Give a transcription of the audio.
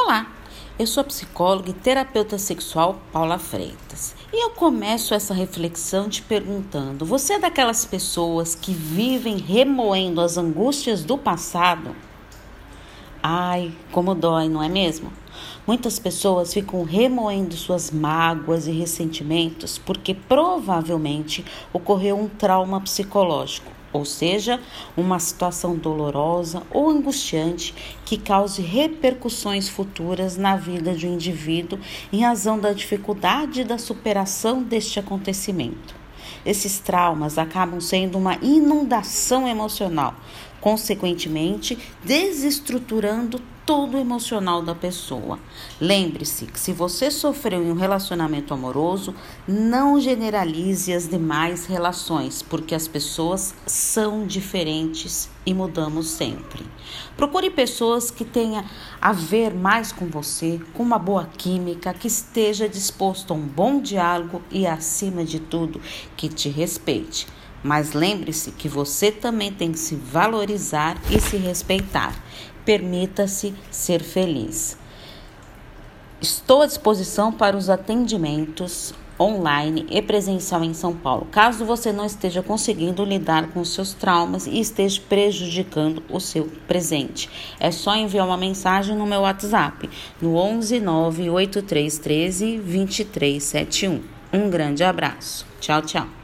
Olá, eu sou a psicóloga e terapeuta sexual Paula Freitas. E eu começo essa reflexão te perguntando: você é daquelas pessoas que vivem remoendo as angústias do passado? Ai, como dói, não é mesmo? Muitas pessoas ficam remoendo suas mágoas e ressentimentos porque provavelmente ocorreu um trauma psicológico ou seja, uma situação dolorosa ou angustiante que cause repercussões futuras na vida de um indivíduo em razão da dificuldade da superação deste acontecimento. Esses traumas acabam sendo uma inundação emocional, consequentemente desestruturando todo o emocional da pessoa. Lembre-se que se você sofreu em um relacionamento amoroso, não generalize as demais relações, porque as pessoas são diferentes e mudamos sempre. Procure pessoas que tenham a ver mais com você, com uma boa química, que esteja disposto a um bom diálogo e, acima de tudo, que te respeite. Mas lembre-se que você também tem que se valorizar e se respeitar. Permita-se ser feliz. Estou à disposição para os atendimentos online e presencial em São Paulo, caso você não esteja conseguindo lidar com seus traumas e esteja prejudicando o seu presente. É só enviar uma mensagem no meu WhatsApp no 11 98313 2371. Um grande abraço. Tchau, tchau.